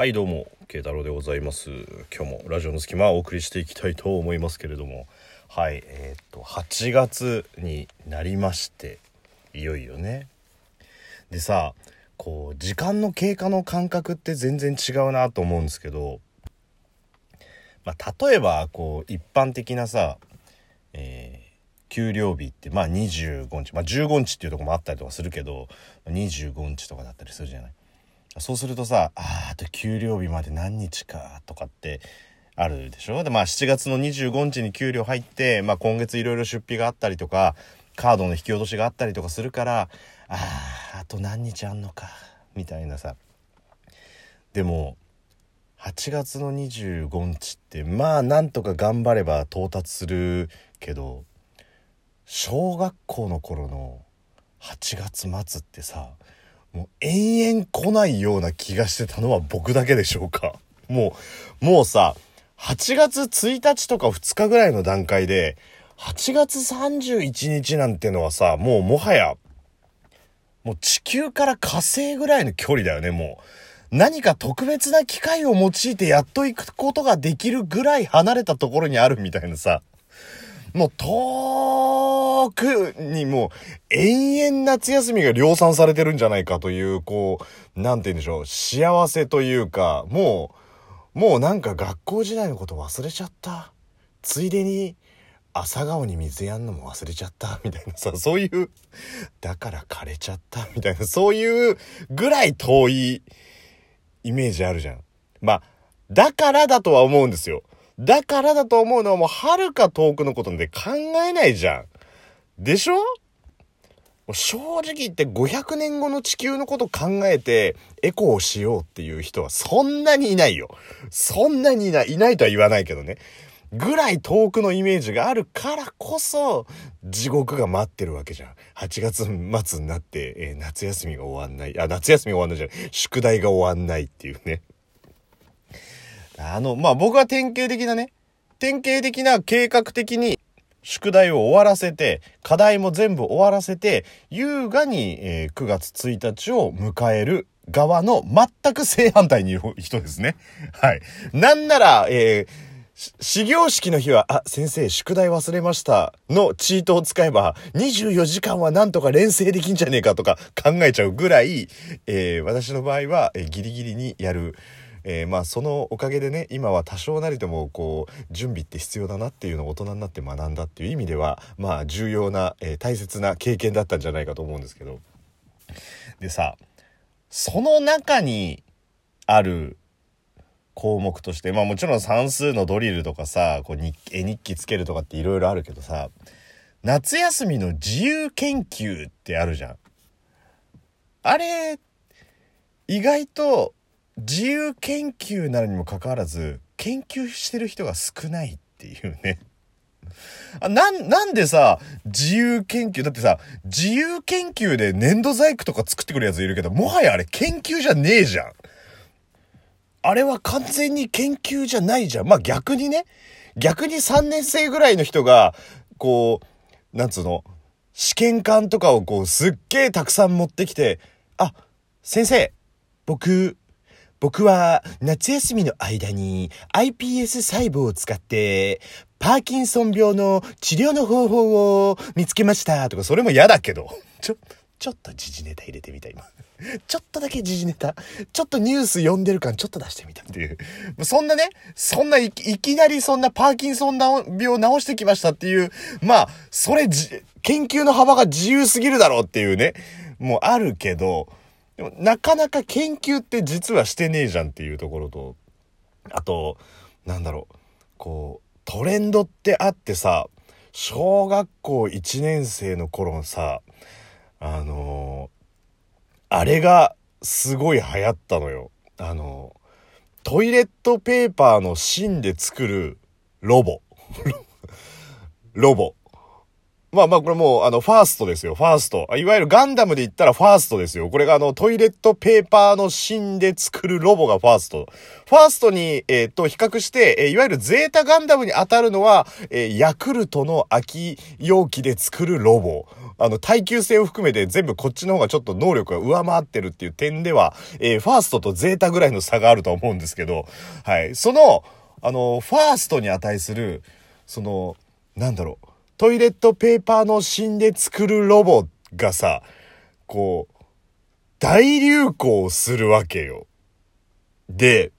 はいどうも慶太郎でございます。今日もラジオの隙間をお送りしていきたいと思いますけれども。はいえー、っと8月になりましていよいよね。でさこう時間の経過の感覚って全然違うなと思うんですけどまあ、例えばこう一般的なさ、えー給料日ってまあ25日まあ15日っていうとこもあったりとかするけど25日とかだったりするじゃない。そうするとさああと給料日まで何日かとかってあるでしょ？でまあ7月の25日に給料入って、まあ、今月いろいろ出費があったりとかカードの引き落としがあったりとかするからあああと何日あんのかみたいなさ。でも8月の25日ってまあなんとか頑張れば到達するけど小学校の頃の8月末ってさもう延々来ないような気がしてたのは僕だけでしょうか もう、もうさ、8月1日とか2日ぐらいの段階で、8月31日なんてのはさ、もうもはや、もう地球から火星ぐらいの距離だよね、もう。何か特別な機械を用いてやっと行くことができるぐらい離れたところにあるみたいなさ。もう遠くにもう永遠夏休みが量産されてるんじゃないかという、こう、なんて言うんでしょう、幸せというか、もう、もうなんか学校時代のこと忘れちゃった。ついでに朝顔に水やんのも忘れちゃった みたいなさ、そういう、だから枯れちゃったみたいな、そういうぐらい遠いイメージあるじゃん。まあ、だからだとは思うんですよ。だからだと思うのはもう遥か遠くのことで考えないじゃん。でしょ？正直言って500年後の地球のこと考えてエコをしようっていう人はそんなにいないよ。そんなにいない。いないとは言わないけどね。ぐらい遠くのイメージがあるからこそ地獄が待ってるわけじゃん。8月末になって、えー、夏休みが終わんない。あ、夏休みが終わんないじゃない。宿題が終わんないっていうね。あの、まあ、僕は典型的なね、典型的な計画的に宿題を終わらせて、課題も全部終わらせて、優雅に、えー、9月1日を迎える側の全く正反対にいる人ですね。はい。なんなら、えー始業式の日は、あ、先生、宿題忘れました。のチートを使えば、24時間はなんとか連成できんじゃねえかとか考えちゃうぐらい、えー、私の場合は、えー、ギリギリにやる、えー、まあそのおかげでね今は多少なりともこう準備って必要だなっていうのを大人になって学んだっていう意味ではまあ重要な、えー、大切な経験だったんじゃないかと思うんですけどでさその中にある項目としてまあもちろん算数のドリルとかさこう日絵日記つけるとかっていろいろあるけどさ夏休みの自由研究ってあるじゃん。あれ意外と自由研究なのにもかかわらず研究してる人が少ないっていうね。あななんでさ自由研究だってさ自由研究で粘土細工とか作ってくるやついるけどもはやあれ研究じゃねえじゃん。あれは完全に研究じゃないじゃん。まあ逆にね。逆に3年生ぐらいの人がこうなんつうの試験管とかをこうすっげえたくさん持ってきてあ先生僕僕は夏休みの間に iPS 細胞を使ってパーキンソン病の治療の方法を見つけましたとか、それも嫌だけど。ちょ、ちょっと時事ネタ入れてみた今。ちょっとだけ時事ネタ。ちょっとニュース読んでる感ちょっと出してみたっていう。そんなね、そんないきなりそんなパーキンソン病治してきましたっていう、まあ、それじ研究の幅が自由すぎるだろうっていうね、もうあるけど、でもなかなか研究って実はしてねえじゃんっていうところと、あと、なんだろう、こう、トレンドってあってさ、小学校1年生の頃のさ、あのー、あれがすごい流行ったのよ。あのー、トイレットペーパーの芯で作るロボ。ロボ。まあまあこれもうあのファーストですよ、ファースト。いわゆるガンダムで言ったらファーストですよ。これがあのトイレットペーパーの芯で作るロボがファースト。ファーストに、えー、と比較して、え、いわゆるゼータガンダムに当たるのは、え、ヤクルトの空き容器で作るロボ。あの、耐久性を含めて全部こっちの方がちょっと能力が上回ってるっていう点では、え、ファーストとゼータぐらいの差があると思うんですけど、はい。その、あの、ファーストに値する、その、なんだろう。トイレットペーパーの芯で作るロボがさ、こう、大流行するわけよ。で、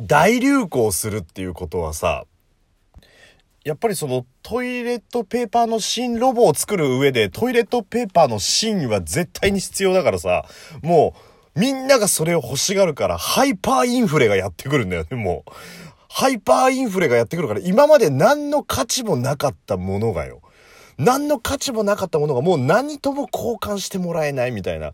大流行するっていうことはさ、やっぱりそのトイレットペーパーの芯ロボを作る上でトイレットペーパーの芯は絶対に必要だからさ、もうみんながそれを欲しがるからハイパーインフレがやってくるんだよね、もう。ハイパーインフレがやってくるから、今まで何の価値もなかったものがよ。何の価値もなかったものがもう何とも交換してもらえないみたいな。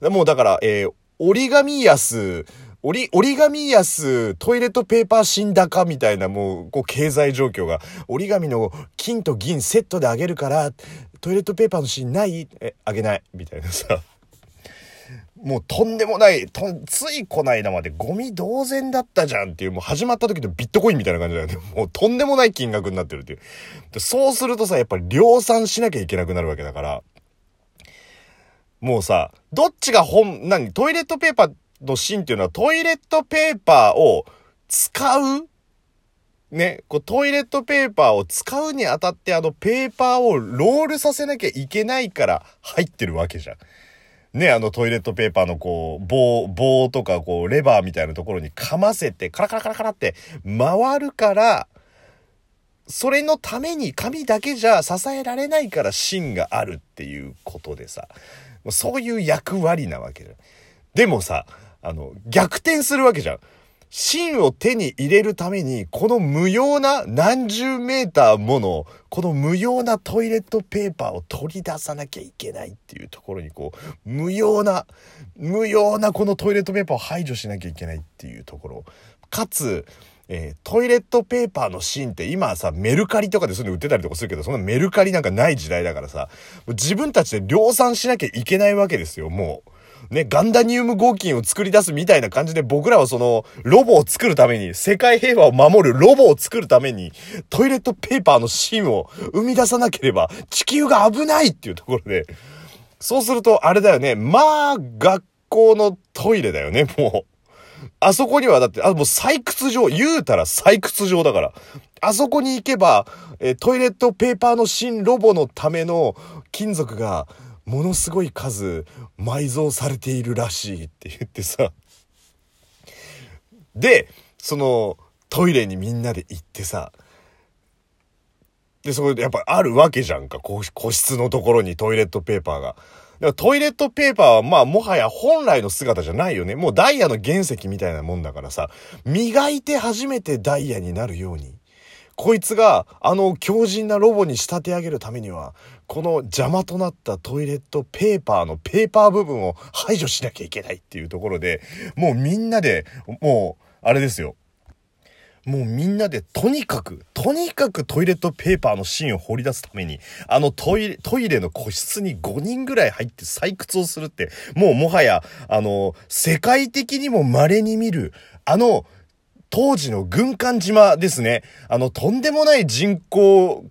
もうだから、えー、折り紙安、折り、折り紙安、トイレットペーパー新高みたいなもう、こう、経済状況が、折り紙の金と銀セットであげるから、トイレットペーパーの芯ないえ、あげない。みたいなさ。もうとんでもない、とんついこないだまでゴミ同然だったじゃんっていう、もう始まった時のビットコインみたいな感じだよね。もうとんでもない金額になってるっていう。でそうするとさ、やっぱり量産しなきゃいけなくなるわけだから、もうさ、どっちが本、何、トイレットペーパーの芯っていうのはトイレットペーパーを使う？ね、こうトイレットペーパーを使うにあたってあのペーパーをロールさせなきゃいけないから入ってるわけじゃん。ね、あのトイレットペーパーのこう、棒、棒とかこう、レバーみたいなところにかませて、カラカラカラカラって回るから、それのために紙だけじゃ支えられないから芯があるっていうことでさ、そういう役割なわけじゃん。でもさ、あの、逆転するわけじゃん。芯を手に入れるために、この無用な何十メーターもの、この無用なトイレットペーパーを取り出さなきゃいけないっていうところに、こう、無用な、無用なこのトイレットペーパーを排除しなきゃいけないっていうところ。かつ、えー、トイレットペーパーの芯って今さ、メルカリとかでそういうの売ってたりとかするけど、そんなメルカリなんかない時代だからさ、自分たちで量産しなきゃいけないわけですよ、もう。ね、ガンダニウム合金を作り出すみたいな感じで僕らはその、ロボを作るために、世界平和を守るロボを作るために、トイレットペーパーの芯を生み出さなければ、地球が危ないっていうところで、そうすると、あれだよね、まあ、学校のトイレだよね、もう。あそこにはだって、あ、もう採掘場、言うたら採掘場だから。あそこに行けば、えトイレットペーパーの新ロボのための金属が、ものすごい数埋蔵されているらしいって言ってさでそのトイレにみんなで行ってさでそこでやっぱあるわけじゃんか個室のところにトイレットペーパーが。トイレットペーパーはまあもはや本来の姿じゃないよね。もうダイヤの原石みたいなもんだからさ、磨いて初めてダイヤになるように。こいつがあの強靭なロボに仕立て上げるためには、この邪魔となったトイレットペーパーのペーパー部分を排除しなきゃいけないっていうところで、もうみんなで、もう、あれですよ。もうみんなでとにかく、とにかくトイレットペーパーの芯を掘り出すために、あのトイレ、トイレの個室に5人ぐらい入って採掘をするって、もうもはや、あの、世界的にも稀に見る、あの、当時の軍艦島ですね。あの、とんでもない人口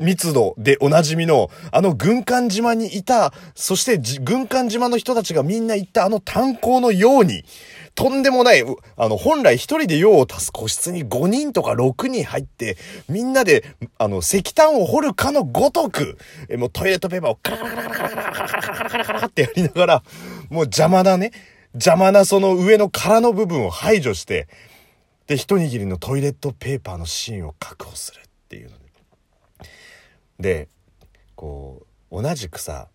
密度でおなじみの、あの軍艦島にいた、そして軍艦島の人たちがみんな行ったあの炭鉱のように、とんでもない、あの、本来一人で用を足す個室に5人とか6人入って、みんなで、あの、石炭を掘るかのごとく、え、もうトイレットペーパーをカラカラカラカラカラカラカラカラカラカラってやりながら、もう邪魔なね、邪魔なその上の殻の部分を排除して、で、一握りのトイレットペーパーの芯を確保するっていうので。こう、同じくさ、や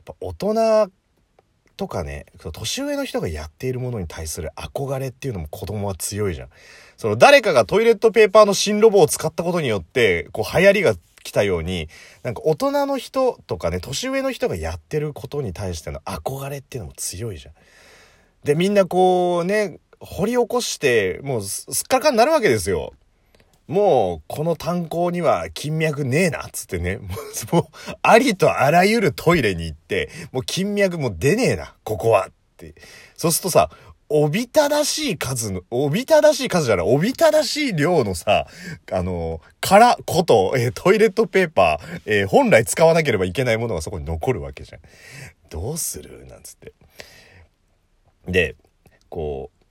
っぱ大人とかね、年上の人がやっているものに対する憧れっていうのも子供は強いじゃん。その誰かがトイレットペーパーの新ロボを使ったことによって、こう流行りが来たように、なんか大人の人とかね、年上の人がやってることに対しての憧れっていうのも強いじゃん。で、みんなこうね、掘り起こして、もうすっからかになるわけですよ。もう、この炭鉱には金脈ねえな、つってね。もう、ありとあらゆるトイレに行って、もう金脈も出ねえな、ここは。って。そうするとさ、おびただしい数の、おびただしい数じゃない、おびただしい量のさ、あの、からこと、えー、トイレットペーパー、えー、本来使わなければいけないものがそこに残るわけじゃん。どうする？なんつって。で、こう、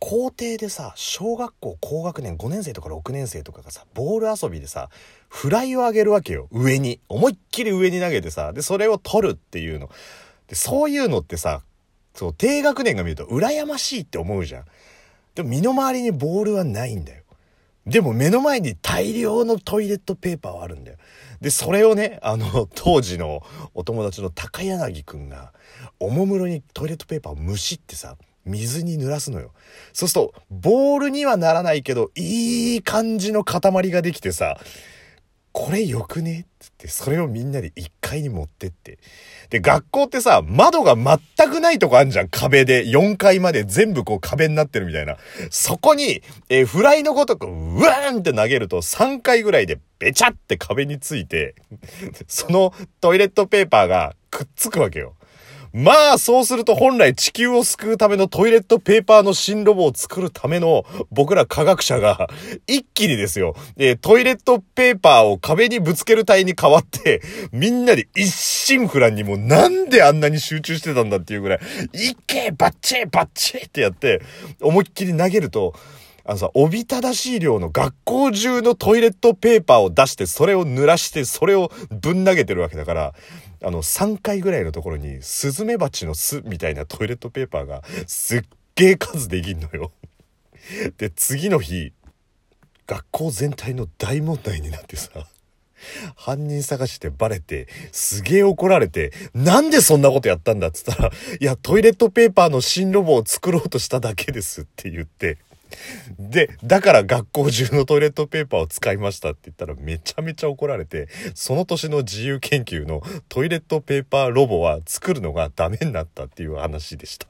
校庭でさ小学校高学年5年生とか6年生とかがさボール遊びでさフライを上げるわけよ。上に。思いっきり上に投げてさでそれを取るっていうの。でそういうのってさそう低学年が見ると羨ましいって思うじゃん。でも身の回りにボールはないんだよ。でも目の前に大量のトイレットペーパーはあるんだよ。で、それをね、あの、当時のお友達の高柳くんが、おもむろにトイレットペーパーをむしってさ、水に濡らすのよ。そうすると、ボールにはならないけど、いい感じの塊ができてさ、これよくね？ってって、それをみんなで1階に持ってって。で、学校ってさ、窓が全くないとこあんじゃん。壁で。4階まで全部こう壁になってるみたいな。そこに、えー、フライのごとく、うわーんって投げると3回ぐらいでべちゃって壁について、そのトイレットペーパーがくっつくわけよ。まあ、そうすると本来地球を救うためのトイレットペーパーの新ロボを作るための僕ら科学者が 一気にですよ、えトイレットペーパーを壁にぶつける体に変わって、みんなで一心不乱にもうなんであんなに集中してたんだっていうぐらい、いけバッチーバッチーってやって、思いっきり投げると、あのさ、おびただしい量の学校中のトイレットペーパーを出して、それを濡らして、それをぶん投げてるわけだから、あの、3回ぐらいのところに、スズメバチの巣みたいなトイレットペーパーが、すっげえ数できんのよ。で、次の日、学校全体の大問題になってさ、犯人探しでバレて、すげえ怒られて、なんでそんなことやったんだっつったら、いや、トイレットペーパーの新ロボを作ろうとしただけですって言って、で、だから学校中のトイレットペーパーを使いましたって言ったらめちゃめちゃ怒られて、その年の自由研究のトイレットペーパーロボは作るのがダメになったっていう話でした。